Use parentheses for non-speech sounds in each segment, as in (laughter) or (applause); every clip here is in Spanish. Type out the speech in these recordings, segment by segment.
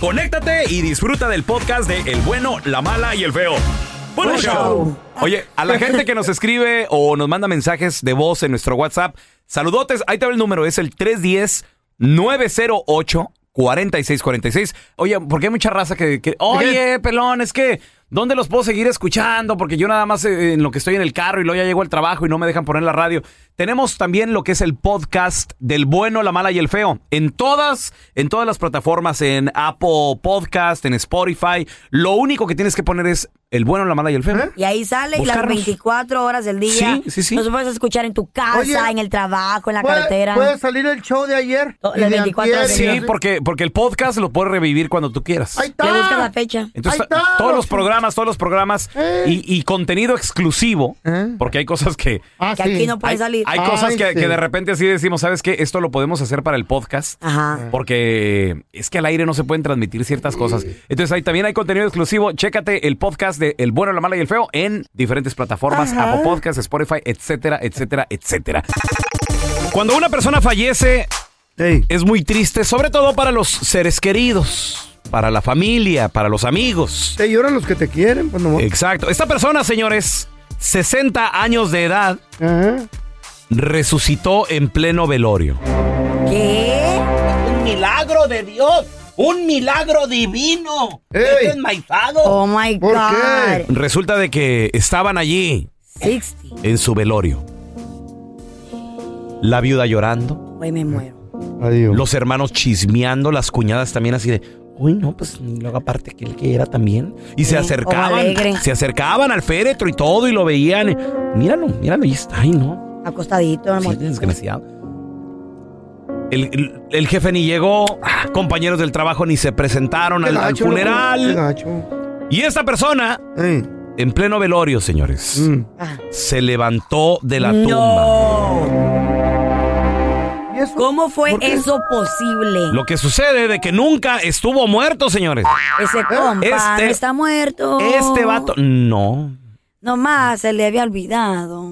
conéctate y disfruta del podcast de El bueno, la mala y el feo. ¡Buen Buen show! Oye, a la gente que nos escribe o nos manda mensajes de voz en nuestro WhatsApp, saludotes, ahí te va el número, es el 310-908-4646. Oye, porque hay mucha raza que, que- Oye, pelón, es que... ¿Dónde los puedo seguir escuchando? Porque yo nada más eh, en lo que estoy en el carro y luego ya llego al trabajo y no me dejan poner la radio. Tenemos también lo que es el podcast del bueno, la mala y el feo. En todas, en todas las plataformas, en Apple Podcast, en Spotify. Lo único que tienes que poner es el bueno, la mala y el feo. Y ahí sale y las Buscarnos. 24 horas del día. Sí, sí, sí. Nos puedes escuchar en tu casa, Oye, en el trabajo, en la ¿Puede, carretera. puede salir el show de ayer? Oh, y las de 24 antier, Sí, porque, porque el podcast lo puedes revivir cuando tú quieras. Ahí está. Le buscas la fecha. Entonces, Ahí está. todos los programas, todos los programas Eh. y, y contenido exclusivo, Eh. porque hay cosas que... Ah, Que sí. aquí no puede Hay, salir. Hay cosas que, sí. que de repente así decimos, ¿sabes qué? Esto lo podemos hacer para el podcast. Ajá. Porque es que al aire no se pueden transmitir ciertas cosas. Entonces ahí también hay contenido exclusivo. Chécate el podcast de El Bueno, la Mala y el Feo en diferentes plataformas, Apple Podcasts, Spotify, etcétera, etcétera, etcétera. Cuando una persona fallece, es muy triste, sobre todo para los seres queridos, para la familia, para los amigos. Te lloran los que te quieren, pues. Exacto. Esta persona, señores, 60 años de edad, Ajá. Resucitó en pleno velorio. ¿Qué? Un milagro de Dios, un milagro divino. Ey. Enmaizado. Oh my ¿Por God. qué? Resulta de que estaban allí 60. en su velorio. La viuda llorando, Hoy me muero. Adiós. los hermanos chismeando, las cuñadas también así de, uy, no, pues y luego aparte que él que era también. Y se Sí, acercaban, alegre. se acercaban al féretro y todo y lo veían. y, Míralo, míralo, y está, ay, no. Acostadito, Sí, amor. desgraciado. El, el- el jefe ni llegó, ah, compañeros del trabajo ni se presentaron al, gacho, funeral. gacho. Y esta persona, en pleno velorio, señores, Mm. Ah. se levantó de la tumba. No. ¿Y eso? ¿Cómo fue eso posible? Lo que sucede de que nunca estuvo muerto, señores. Ese compa Este- no está muerto. Este vato, no. Nomás se le había olvidado.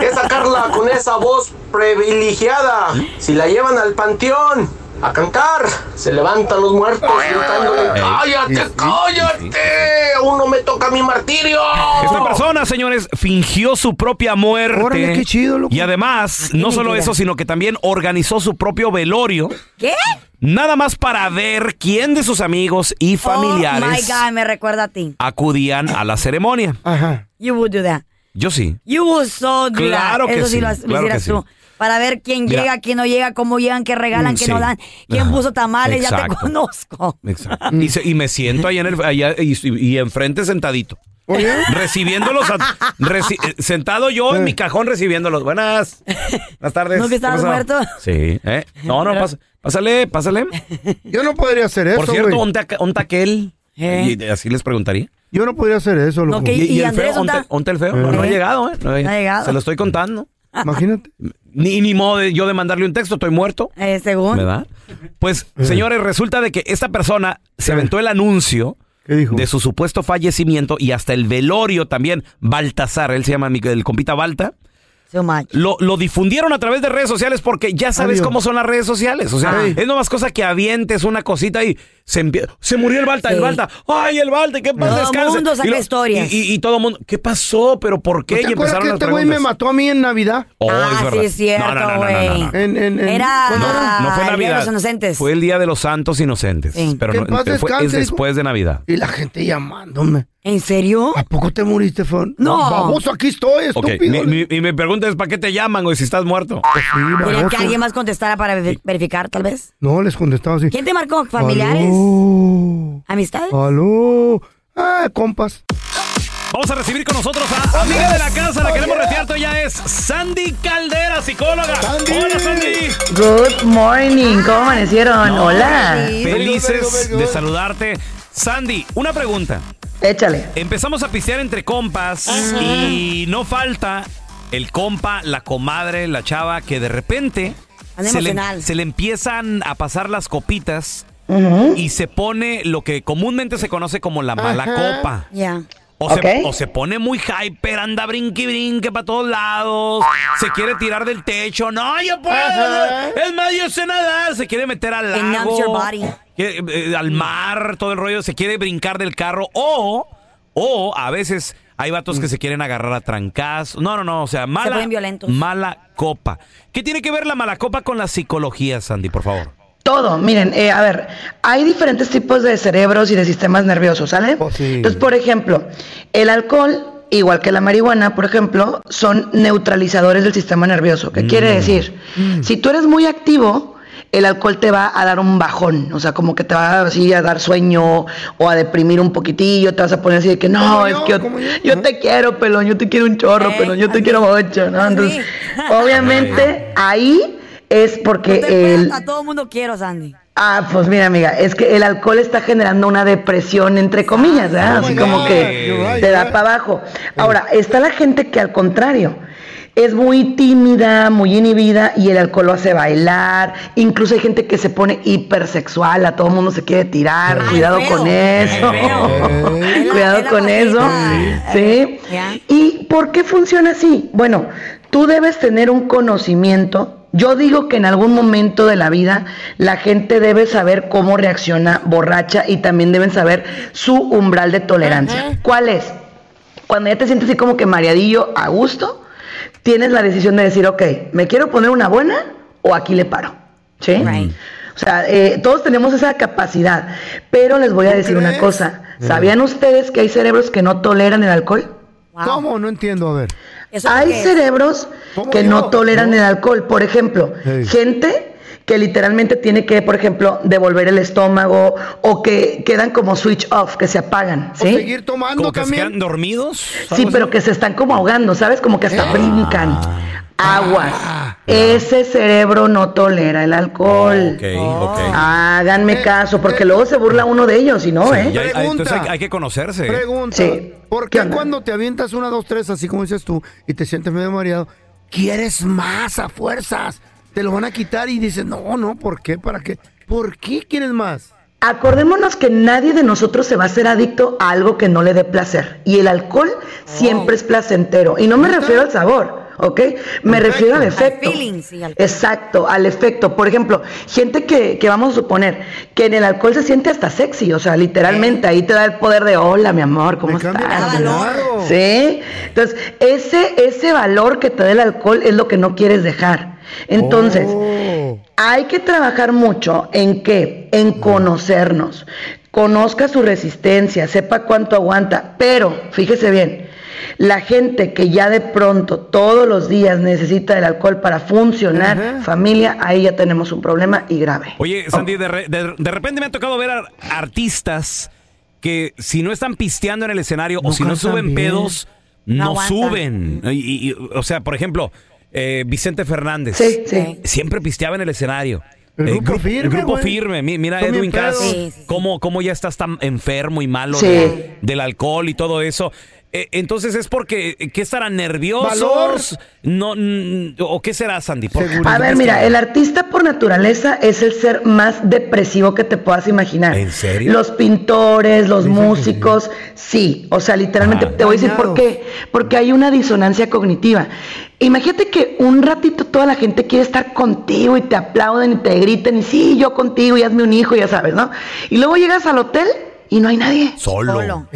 Es sacarla con esa voz privilegiada. Si la llevan al panteón a cantar, se levantan los muertos gritándole, ¡Cállate, cállate! Aún no me toca mi martirio. Esta persona, señores, fingió su propia muerte. Órale, qué chido, loco. Y además, Ah, no solo eso, sino que también organizó su propio velorio. ¿Qué? Nada más para ver quién de sus amigos y Oh my familiares God, me recuerda a ti. acudían a la ceremonia. Ajá. You would do that. Yo sí. You would so do Claro that. que Eso sí, sí, lo, lo claro hicieras que tú. sí. Para ver quién Mira. llega, quién no llega, cómo llegan, qué regalan, Mm, qué sí. no dan, quién Ajá. puso tamales, ya te Exacto. conozco. Exacto. Y, se- y me siento allá en el allá y, y enfrente sentadito. Oye, Recibiéndolos, a- reci- eh, sentado yo en mi cajón recibiéndolos. Buenas. Buenas tardes. ¿No que ¿Qué estabas pasó? muerto? Sí. ¿eh? No, no, pas- pásale, pásale. yo no podría hacer eso, Por cierto, güey. ¿onta, onta aquel? ¿Eh? Y así les preguntaría. Yo no podría hacer eso, loco. No, que- ¿Y el Andrés feo? dónde onta el feo? No, no ha ¿Eh? llegado, ¿eh? No ha, No ha llegado. Se lo estoy contando. (laughs) Imagínate. Ni, ni modo de yo de mandarle un texto, estoy muerto. Eh, según. ¿Verdad? Pues, señores, resulta de que esta persona se Eh. aventó el anuncio ¿Qué dijo? de su supuesto fallecimiento y hasta el velorio también. Baltasar, él se llama mi- el compita Balta. So much. Lo, lo difundieron a través de redes sociales porque ya sabes Adiós. cómo son las redes sociales. O sea, Ay. es nomás cosa que avientes una cosita y se Se murió el Balta, el Sí. Balta. ¡Ay, el Balta! ¿Qué pasa? Todo Descanse. mundo saca Y lo- historias. Y, y- y todo el mundo, ¿qué pasó? ¿Pero por qué? ¿No y ¿Te acuerdas empezaron que este güey me mató a mí en Navidad? Oh, ah, es sí, es cierto, No, no, no, no, güey. Era. No fue el Día de Navidad. los Inocentes. Fue el Día de los Santos Inocentes. Sí. Pero no, paz fue- es descanse, después de Navidad. Y la gente llamándome. ¿En serio? ¿A poco te moriste, Fon? No. Baboso, aquí estoy, Ok, estúpido. mi- mi- y me preguntas, ¿para qué te llaman, güey, si estás muerto? Sí, Querían baboso. que alguien más contestara para ver- verificar, tal vez. No, les contestaba así. ¿Quién te marcó? ¿Familiares? Aló. ¿Amistades? Aló. Ah, compas. Vamos a recibir con nosotros a amiga de la casa, la queremos retear, ya es Sandy Caldera, psicóloga. Sandy. Hola, Sandy. Good morning, ¿cómo amanecieron? Hola. Felices de saludarte. Sandy, una pregunta. échale. Empezamos a pistear entre compas y no falta el compa, la comadre, la chava que de repente le, se le empiezan a pasar las copitas y se pone lo que comúnmente se conoce como la mala copa. Ya. O, Ok. se, o se pone muy hyper, anda brinque y brinque para todos lados, se quiere tirar del techo, no, yo puedo, Ajá. es más, yo sé nadar, se quiere meter al lago, your body. quiere, eh, al mar, todo el rollo, se quiere brincar del carro, o, o a veces hay vatos que se quieren agarrar a trancas, no, no, no, o sea, mala, mala copa. ¿Qué tiene que ver la mala copa con la psicología, Sandy, por favor? Todo, miren, eh, a ver, hay diferentes tipos de cerebros y de sistemas nerviosos, ¿sale? Oh, sí. Entonces, por ejemplo, el alcohol, igual que la marihuana, por ejemplo, son neutralizadores del sistema nervioso. ¿Qué quiere decir? Si tú eres muy activo, el alcohol te va a dar un bajón, o sea, como que te va así a dar sueño o a deprimir un poquitillo, te vas a poner así de que no, es yo, que yo, te quiero, pelón, yo te quiero un chorro, Eh, pelón, yo te quiero mucho, ¿no? Entonces, (laughs) obviamente, ahí es porque No te el... A todo mundo quiero, Sandy. Ah, pues mira, amiga, es que el alcohol está generando una depresión, entre comillas, ¿verdad? Oh Así como que te da para abajo. Ahora, está la gente que al contrario, es muy tímida, muy inhibida y el alcohol lo hace bailar. Incluso hay gente que se pone hipersexual, a todo mundo se quiere tirar. Ay, Cuidado feo. con eso. feo. (laughs) Cuidado la con eso. Sí. ¿Y por qué funciona así? Bueno, tú debes tener un conocimiento. Yo digo que en algún momento de la vida la gente debe saber cómo reacciona borracha y también deben saber su umbral de tolerancia. ¿Cuál es? Cuando ya te sientes así como que mareadillo a gusto, tienes la decisión de decir, ok, ¿me quiero poner una buena o aquí le paro? ¿Sí? Right. O sea, eh, todos tenemos esa capacidad, pero les voy a ¿Tú decir una cosa. ¿Sabían ustedes que hay cerebros que no toleran el alcohol? Wow. ¿Cómo? No entiendo, a ver. ¿Eso por Hay cerebros ¿Cómo que yo? no toleran ¿No? el alcohol. Por ejemplo, Hey. gente que literalmente tiene que, por ejemplo, devolver el estómago o que quedan como switch off, que se apagan, ¿O ¿sí? seguir tomando ¿Como que se quedan también? dormidos? Sí, ¿Algo pero así? que se están como ahogando, ¿sabes? Como que hasta ¿Eh? brincan. Aguas. Ah. Ese cerebro no tolera el alcohol. Ok, ok. Háganme Eh, caso, porque eh. luego se burla uno de ellos, y no, Sí, ¿eh? hay- Pregunta. entonces hay, hay que conocerse. Pregunta. Sí. ¿Por ¿Qué cuando te avientas una, dos, tres, así como dices tú, y te sientes medio mareado, quieres más a fuerzas? Te lo van a quitar y dices, no, no, ¿por qué? ¿Para qué? ¿Por qué quieres más? Acordémonos que nadie de nosotros se va a hacer adicto a algo que no le dé placer. Y el alcohol siempre es placentero. Y no me refiero al sabor, ¿ok? Me Perfecto. refiero al Al efecto. feeling, sí, al- Exacto, al efecto. Por ejemplo, gente que, que vamos a suponer que en el alcohol se siente hasta sexy, o sea, literalmente ahí te da el poder de hola, mi amor, ¿cómo Me cambia estás? el valor. Sí. Entonces, ese, ese valor que te da el alcohol es lo que no quieres dejar. Entonces, Oh. hay que trabajar mucho en qué? En conocernos. Conozca su resistencia, sepa cuánto aguanta, pero fíjese bien, La gente que ya de pronto todos los días necesita el alcohol para funcionar, familia, ahí ya tenemos un problema y grave. Oye, Sandy, de, re- de- de repente me ha tocado ver a artistas que si no están pisteando en el escenario o si no suben bien. pedos, No suben. Y- y- y, o sea, por ejemplo, eh, Vicente Fernández. Sí, sí. Siempre pisteaba en el escenario. El Eh, grupo gru- firme, El grupo firme. Mi- Mira, Son Edwin Cass, pedos. Sí, sí, sí. cómo, cómo ya estás tan enfermo y malo Sí. de- del alcohol y todo eso. Eh, entonces es porque, ¿qué estarán nerviosos? No, mm, ¿O qué será, Sandy? ¿Por-. A ver, mira, el artista por naturaleza es el ser más depresivo que te puedas imaginar. ¿En serio? Los pintores, los músicos, sí. O sea, literalmente Ah. te voy a decir por qué. Porque hay una disonancia cognitiva. Imagínate que un ratito toda la gente quiere estar contigo y te aplauden y te griten y sí, yo contigo y hazme un hijo, ya sabes, ¿no? Y luego llegas al hotel y no hay nadie. Solo.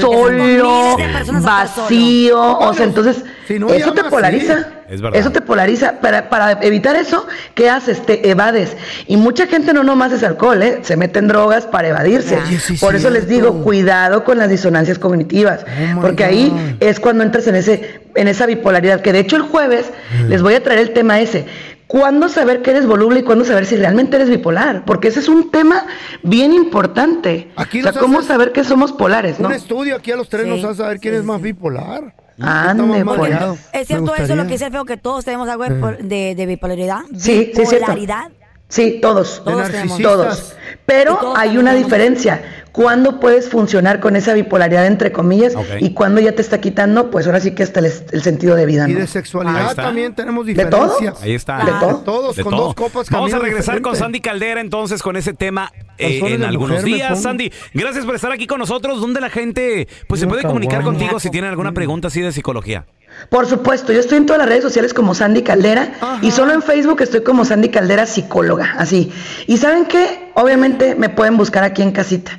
Solo. Vacío, o sea, entonces si no eso te polariza. Es verdad. Eso te polariza. Para, para evitar eso, ¿qué haces? Te evades. Y mucha gente no nomás es alcohol, ¿eh? Se mete en drogas para evadirse. Oye, sí, Por eso les digo, cuidado con las disonancias cognitivas. Oh, porque ahí es cuando entras en, ese, en esa bipolaridad. Que de hecho el jueves Mm. les voy a traer el tema ese. ¿Cuándo saber que eres voluble y cuándo saber si realmente eres bipolar? Porque ese es un tema bien importante. Aquí o sea, ¿cómo saber que somos polares, no? Un estudio aquí a los tres Sí, nos hace saber quién sí, es más bipolar. Ande, pues. ¿Es cierto eso lo que dice el feo que todos tenemos algo de, de, de bipolaridad? Sí, sí. Bipolaridad. Sí, todos. Todos tenemos. Todos. Pero hay una diferencia. ¿Cuándo puedes funcionar con esa bipolaridad, entre comillas? Y cuando ya te está quitando, pues ahora sí que hasta el, el sentido de vida, Y de sexualidad también tenemos ¿De todo? diferencias. Ahí está. ¿De todo? Todos, De con todo. dos copas Vamos a regresar con. Sandy Caldera entonces con ese tema eh, en algunos días. Sandy, gracias por estar aquí con nosotros. ¿Dónde la gente pues se puede comunicar contigo si tienen alguna pregunta así de psicología? Por supuesto, yo estoy en todas las redes sociales como Sandy Caldera y solo en Facebook estoy como Sandy Caldera psicóloga, así. Y ¿saben qué? Obviamente me pueden buscar aquí en casita,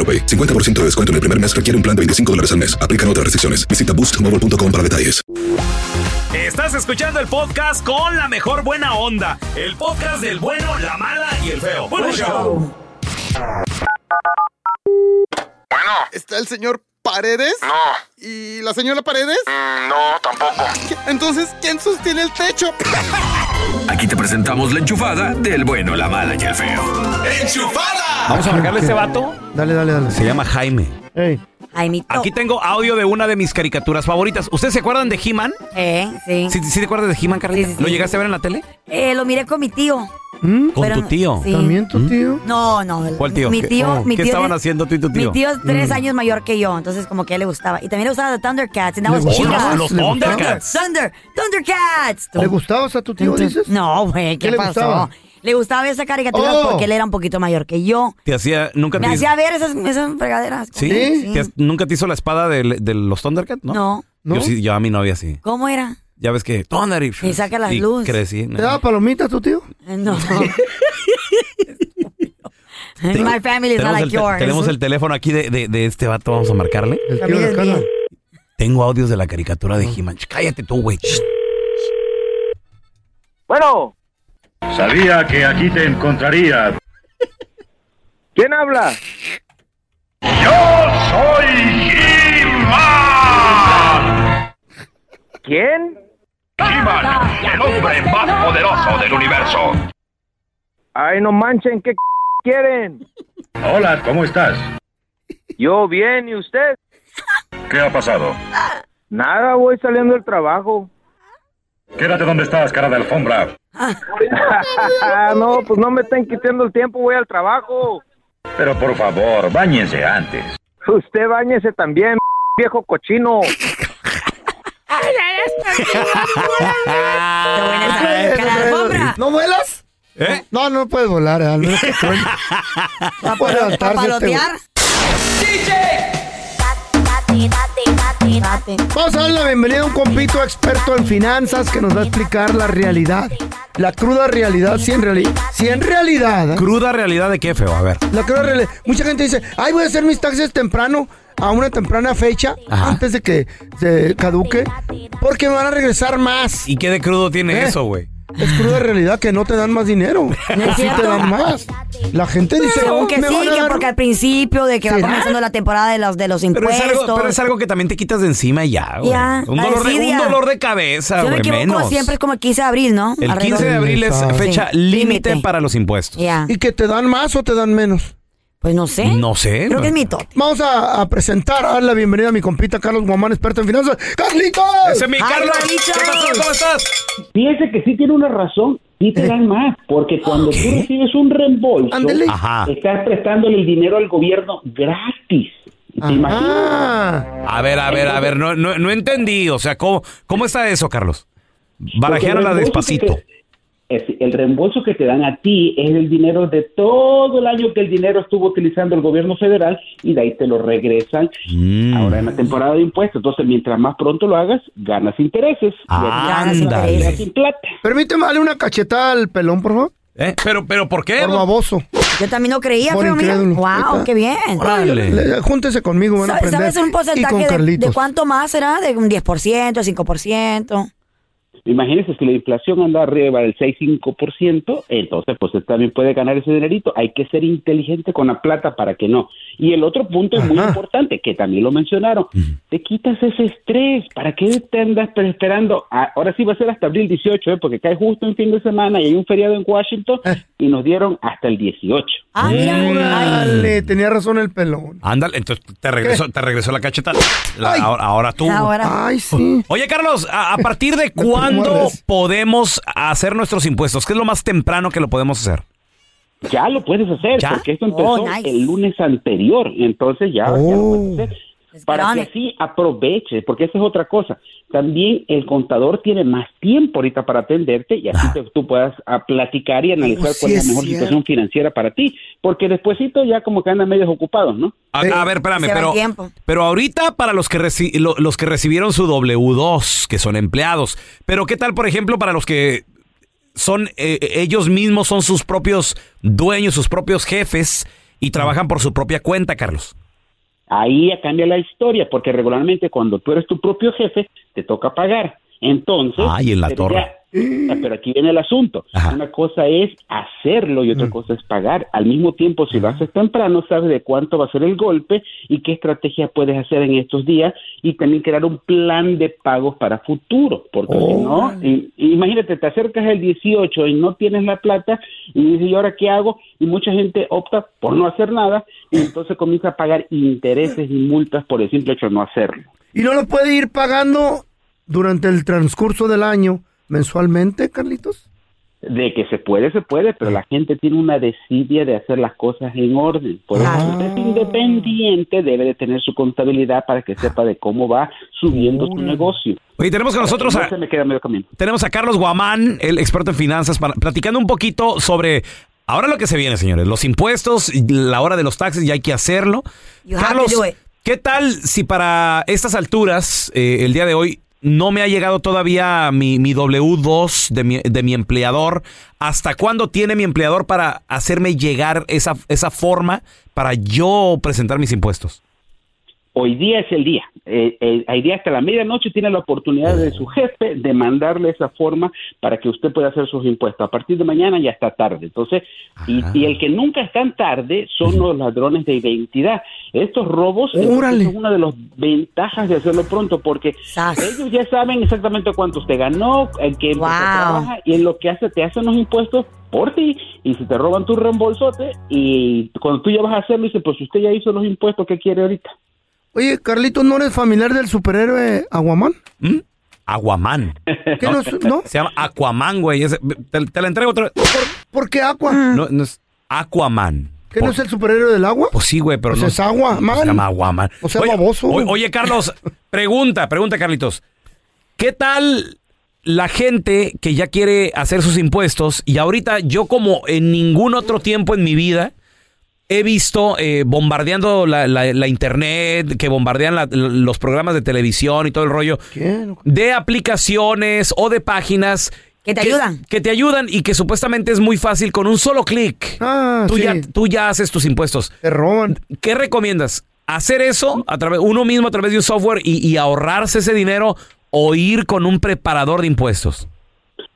AroPay. 50% de descuento en el primer mes requiere un plan de 25 dólares al mes. Aplican otras restricciones. Visita boostmobile.com para detalles. Estás escuchando el podcast con la mejor buena onda. El podcast del bueno, la mala y el feo. Bueno, show. Bueno. ¿Está el señor Paredes? No. ¿Y la señora Paredes? Mm, no, tampoco. Entonces, ¿quién sostiene el techo? (laughs) Aquí te presentamos la enchufada del bueno, la mala y el feo. Vamos a marcarle a este vato. Dale, dale, dale. Se llama Jaime. Ey. Jaimito. Aquí tengo audio de una de mis caricaturas favoritas. ¿Ustedes se acuerdan de He-Man? Eh, sí. ¿Sí, sí te acuerdas de He-Man, Carlita? Sí, sí, sí. ¿Lo llegaste a ver en la tele? Eh, lo miré con mi tío. Con Pero tu tío. sí. ¿También tu tío? No, no. ¿Cuál tío? Mi ¿Qué- tío, oh, mi qué estaban es- haciendo tú y tu tío? Mi tío es tres Mm. años mayor que yo, entonces como que a él le gustaba. Y también le gustaba The Thundercats. And that ¿Le was gustaba? chica. Los ¿Le Thunder, Thundercats. Thunder, Thundercats. ¿Le gustabas a tu tío, dices? No, güey, ¿qué, ¿Qué le pasó? gustaba? Le gustaba esa caricatura Oh. porque él era un poquito mayor que yo. Te hacía, nunca Me te hacía ver esas, esas fregaderas. ¿Sí? ¿Sí? ¿Te has- ¿Nunca te hizo la espada de, de los Thundercats? No. No. ¿No? Yo sí, yo a mi novia sí. ¿Cómo era? Ya ves que Thunder y, Y saca las luz. crecí. ¿Te daba palomitas tu tío? Eh, No. (laughs) (laughs) My family is not Tenemos, like yours. tenemos el teléfono aquí de, de- de este vato, vamos a marcarle. El tío de es mía. Tengo audios de la caricatura de He-Man. Cállate tú, güey. Bueno, Sabía que aquí te encontraría. ¿quién habla? ¡Yo soy He-Man! ¿Quién? El hombre más poderoso del universo. Ay, no manchen, ¿qué quieren? Hola, ¿cómo estás? Yo bien, ¿y usted? ¿Qué ha pasado? Nada, voy saliendo del trabajo. Quédate donde estás, cara de alfombra. (laughs) no, pues no me estén quitando el tiempo, voy al trabajo. Pero por favor, báñense antes. Usted bañese también, viejo cochino. ¿No vuelas? ¿Eh? No, no puedes volar, al menos que truene. No puede Vamos a darle la bienvenida a un compito experto en finanzas que nos va a explicar la realidad. La cruda realidad, si en realidad. Si en realidad. ¿eh? ¿Cruda realidad de qué, feo? A ver. La cruda realidad. Mucha gente dice, ay, voy a hacer mis taxes temprano, a una temprana fecha, antes de que se caduque, porque me van a regresar más. ¿Y qué de crudo tiene ¿Eh? eso, güey? Es cruda realidad que no te dan más dinero. (laughs) ¿No es sí te dan más. La gente dice, Según que me sí, van a que dar- porque al principio de que va ¿Será? comenzando la temporada de los, de los Pero es, impuestos. algo, pero es algo que también te quitas de encima y ya, güey. Ya, Un, dolor de, un dolor de cabeza, Si no me güey, equivoco, menos. siempre es como el 15 de abril, ¿no? El Alrededor. 15 de abril es fecha Sí, límite límite. para los impuestos. Ya. ¿Y que te dan más o te dan menos? Pues no sé. No sé. Creo que es mito. Vamos a, a presentar, a darle la bienvenida a mi compita Carlos Guamán, experto en finanzas. ¡Carlitos! Ese es mi Ay, Carlos. Carlitos. ¿Qué pasó? ¿Cómo estás? Fíjese que sí tiene una razón, sí te dan más, porque cuando tú recibes un reembolso, estás prestándole el dinero al gobierno gratis. ¿Te imaginas? Ah, A ver, a ver, a ver, no, no, no entendí. O sea, ¿cómo, cómo está eso, Carlos? Reembolso despacito. que te- es- el reembolso que te dan a ti es el dinero de todo el año que el dinero estuvo utilizando el gobierno federal y de ahí te lo regresan Mm. ahora en la temporada de impuestos. Entonces, mientras más pronto lo hagas, ganas intereses. Así Ándale. sin plata. permíteme darle una cachetada al pelón, por favor. ¿Eh? Pero, pero, ¿por qué? Por baboso. Yo también no creía, Por pero mira. incrédulo. Wow, qué bien. Órale. Júntese conmigo, van a ¿Sabes aprender. sabes un porcentaje de, de cuánto más será? ¿De un 10%, 5%? Imagínense si la inflación anda arriba del 6-5%, entonces pues usted también puede ganar ese dinerito. Hay que ser inteligente con la plata para que no. Y el otro punto es muy importante, que también lo mencionaron. Te quitas ese estrés. ¿Para qué te andas esperando? Ah, Ahora sí va a ser hasta abril 18, ¿eh? porque cae justo en fin de semana y hay un feriado en Washington Eh. y nos dieron hasta el 18. Ah, mira. Ay. Dale, tenía razón el pelón. Ándale, entonces te regresó, te regresó la cacheta. La- ahora, ahora tú. Ahora. Ay, sí. Oye, Carlos, ¿a, a partir de te (laughs) cuándo podemos hacer nuestros impuestos? ¿Qué es lo más temprano que lo podemos hacer? Ya lo puedes hacer, ¿Ya? porque esto empezó Oh, nice. el lunes anterior, entonces ya, ya lo Oh. puedes hacer. Para que así aproveche, porque esa es otra cosa. También el contador tiene más tiempo ahorita para atenderte y así te- tú puedas a platicar y analizar Oh, sí cuál es la mejor cierto. situación financiera para ti, porque despuésito ya como que andan medios ocupados, ¿no? A, Eh, a ver, espérame, se pero, pero ahorita para los que, reci- lo- los que recibieron su W2, que son empleados, pero ¿qué tal, por ejemplo, para los que son eh, ellos mismos, son sus propios dueños, sus propios jefes y trabajan por su propia cuenta, Carlos? Ahí ya cambia la historia, porque regularmente cuando tú eres tu propio jefe, te toca pagar. Entonces, Ay, en la torre. (gasps) pero aquí viene el asunto. Ajá. Una cosa es hacerlo y otra cosa es pagar. Al mismo tiempo, si lo haces temprano, sabes de cuánto va a ser el golpe y qué estrategia puedes hacer en estos días y también crear un plan de pagos para futuro. Porque si no, i- imagínate, te acercas el 18 y no tienes la plata y dices, ¿y ahora qué hago? Y mucha gente opta por no hacer nada y entonces comienza a pagar intereses y multas por el simple hecho de no hacerlo. ¿Y no lo puede ir pagando durante el transcurso del año mensualmente, Carlitos? De que se puede, se puede, pero la gente tiene una desidia de hacer las cosas en orden. Por eso, si usted es independiente, debe de tener su contabilidad para que sepa de cómo va subiendo su negocio. Oye, tenemos con nosotros No a, se me queda medio camino. tenemos a Carlos Guamán, el experto en finanzas, para- platicando un poquito sobre ahora lo que se viene, señores, los impuestos, la hora de los taxes, ya hay que hacerlo. You Carlos. ¿qué tal si para estas alturas, eh, el día de hoy, no me ha llegado todavía mi, mi W2 de mi, de mi empleador? ¿Hasta cuándo tiene mi empleador para hacerme llegar esa, esa forma para yo presentar mis impuestos? Hoy día es el día. Eh, eh, hoy día hasta la medianoche tiene la oportunidad de su jefe de mandarle esa forma para que usted pueda hacer sus impuestos. A partir de mañana ya está tarde. Entonces, y, y el que nunca es tan tarde son los ladrones de identidad. Estos robos Órale. son una de las ventajas de hacerlo pronto porque ellos ya saben exactamente cuánto usted ganó, en qué empresa trabaja y en lo que hace, te hacen los impuestos por ti y si te roban tu reembolsote y cuando tú ya vas a hacerlo dice pues usted ya hizo los impuestos que quiere ahorita Oye, Carlito, ¿no eres familiar del superhéroe Aguaman? Aguaman. ¿Qué no es- no? Se llama Aquaman, güey. Ese- Te, te la entrego otra vez. ¿Por qué agua? No, no es Aquaman. ¿Qué no es el superhéroe del agua? Pues sí, güey, pero Pues no. es agua, man. Se llama Aguaman. O sea, oye, baboso. Oye, Carlos, (laughs) pregunta, pregunta, Carlitos. ¿Qué tal la gente que ya quiere hacer sus impuestos y ahorita yo como en ningún otro tiempo en mi vida he visto eh, bombardeando la, la- la internet, que bombardean la- los programas de televisión y todo el rollo de aplicaciones o de páginas Que te ayudan. que te ayudan y que supuestamente es muy fácil con un solo clic. tú, sí. ya, tú ya haces tus impuestos. Te roban. ¿Qué recomiendas? ¿Hacer eso a través, uno mismo a través de un software y, y ahorrarse ese dinero o ir con un preparador de impuestos?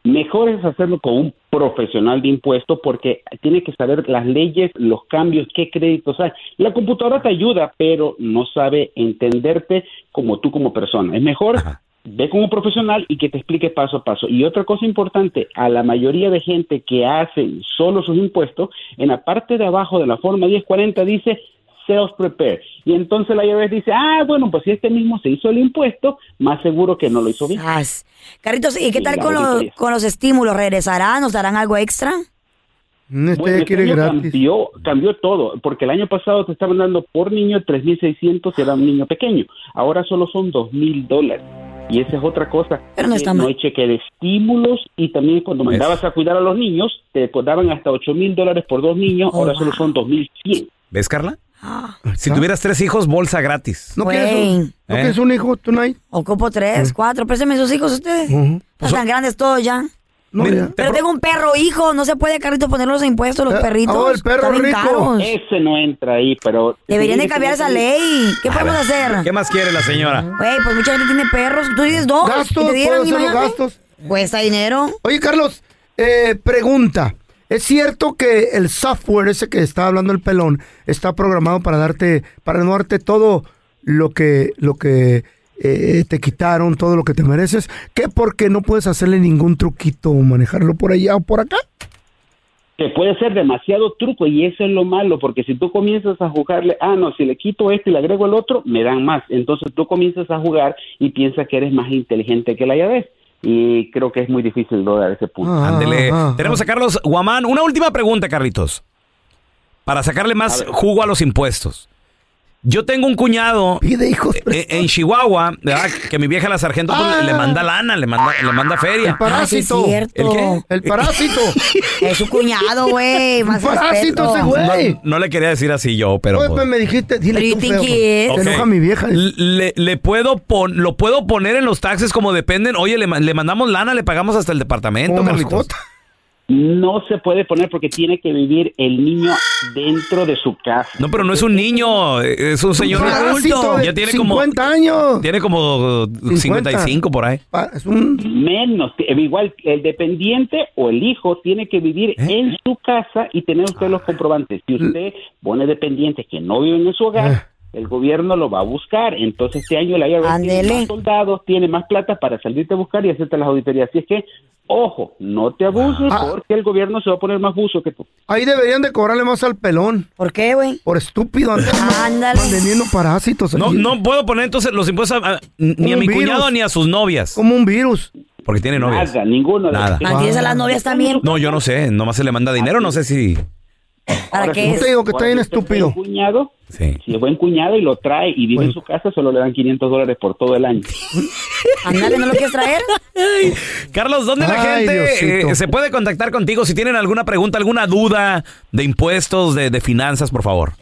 Mejor es hacerlo con un profesional de impuestos porque tiene que saber las leyes, los cambios, qué créditos hay. La computadora te ayuda, pero no sabe entenderte como tú como persona. Es mejor ve con un profesional y que te explique paso a paso. Y otra cosa importante, a la mayoría de gente que hace solo sus impuestos, en la parte de abajo de la forma 1040 dice self prepare. Y entonces la IRS dice, ah, bueno, pues si este mismo se hizo el impuesto, más seguro que no lo hizo bien. Carritos, ¿y qué tal con los, con los estímulos? ¿Regresarán? ¿Nos darán algo extra? Este Bueno, este año cambió, cambió todo, porque el año pasado te estaban dando por niño 3.600 si era un niño pequeño. Ahora solo son 2.000 dólares. Y esa es otra cosa. Pero no está no mal. hay cheque de estímulos y también cuando mandabas a cuidar a los niños, te daban hasta 8.000 dólares por dos niños, Oh, ahora solo son 2.100. ¿Ves, Carla? Ah. Si tuvieras tres hijos, bolsa gratis. ¿No quieres un, ¿no ¿Eh? quieres un hijo, Tonight? Ocupo tres, cuatro. Préstame sus hijos ustedes. Ujú. Están grandes todos ya. No, ya. Pero tengo un perro, hijo. No se puede, Carrito, poner los impuestos, los Eh, perritos. oh, el perro Están bien rico. caros. Ese no entra ahí, pero... Deberían de cambiar esa ley. ¿Qué podemos hacer? ¿Qué más quiere la señora? Güey, pues mucha gente tiene perros. Tú dices dos. Gastos, y te dieran, puedo hacer los imagínate. gastos. Cuesta dinero. Oye, Carlos, eh, pregunta. ¿Es cierto que el software ese que está hablando el pelón está programado para darte, para no darte todo lo que, lo que eh, te quitaron, todo lo que te mereces? ¿Qué porque no puedes hacerle ningún truquito o manejarlo por allá o por acá? que puede ser demasiado truco y eso es lo malo, porque si tú comienzas a jugarle, ah, no, si le quito esto y le agrego el otro, me dan más. Entonces tú comienzas a jugar y piensas que eres más inteligente que la llave. Y creo que es muy difícil lograr ese punto. Ándele. Tenemos a Carlos Guamán. Una última pregunta, Carlitos. Para sacarle más jugo a los impuestos. Yo tengo un cuñado eh, en Chihuahua, ¿verdad? que mi vieja la sargento pues, le, le manda lana, le manda, le manda feria. El parásito. Ah, sí es cierto. ¿El qué? El parásito. (laughs) Es su cuñado, güey. Más parásito ese güey. No, no le quería decir así yo, pero... Oye, pues, pues me dijiste, dile Pero tú, feo, he is. Se Ok. enoja mi vieja. Le, le puedo pon- lo puedo poner en los taxes como dependen. Oye, le, le mandamos lana, le pagamos hasta el departamento, Carlitos. mascota. No se puede poner porque tiene que vivir el niño dentro de su casa. No, pero no es un niño, eh, es un señor adulto. Ya tiene como 50 años. tiene como uh, 55 por ahí. Pa- Es un... Menos, eh, igual el dependiente o el hijo tiene que vivir ¿Eh? en su casa y tener usted los comprobantes. Si usted pone dependientes que no viven en su hogar, Eh. el gobierno lo va a buscar. Entonces este año la IRS tiene más soldados, tiene más plata para salirte a buscar y hacerte las auditorías. Así es que, ojo, no te abuses Ah. porque el gobierno se va a poner más buzo que tú. Ahí deberían de cobrarle más al pelón. ¿Por qué, güey? Por estúpido. Ándale. Vendiendo parásitos. No, ahí. no puedo poner entonces los impuestos a- a- ni a mi virus. cuñado ni a sus novias. Como un virus. Porque tiene novias. Nada, ninguno Nada. ¿Mantienes a las novias también? No, yo no sé. Nomás se le manda dinero. No sé si. ¿Para Ahora, qué si es? te digo que está bien estúpido. es buen cuñado, Sí. si es buen cuñado y lo trae y vive en su casa, solo le dan 500 dólares por todo el año. (laughs) Ándale, ¿no lo quieres traer? Carlos, ¿dónde la gente eh, se puede contactar contigo? Si tienen alguna pregunta, alguna duda de impuestos, de, de finanzas, por favor.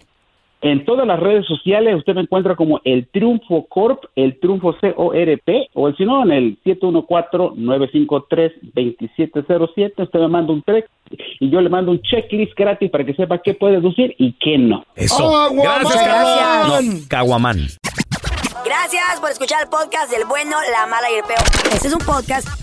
En todas las redes sociales usted me encuentra como El Triunfo Corp, El Triunfo C-O-R-P, o el si no, en el 714-953-2707. Usted me manda un text y yo le mando un checklist gratis para que sepa qué puede deducir y qué no. Eso. Oh, Gracias. No, Caguamán. Gracias por escuchar el podcast del bueno, la mala y el peor. Este es un podcast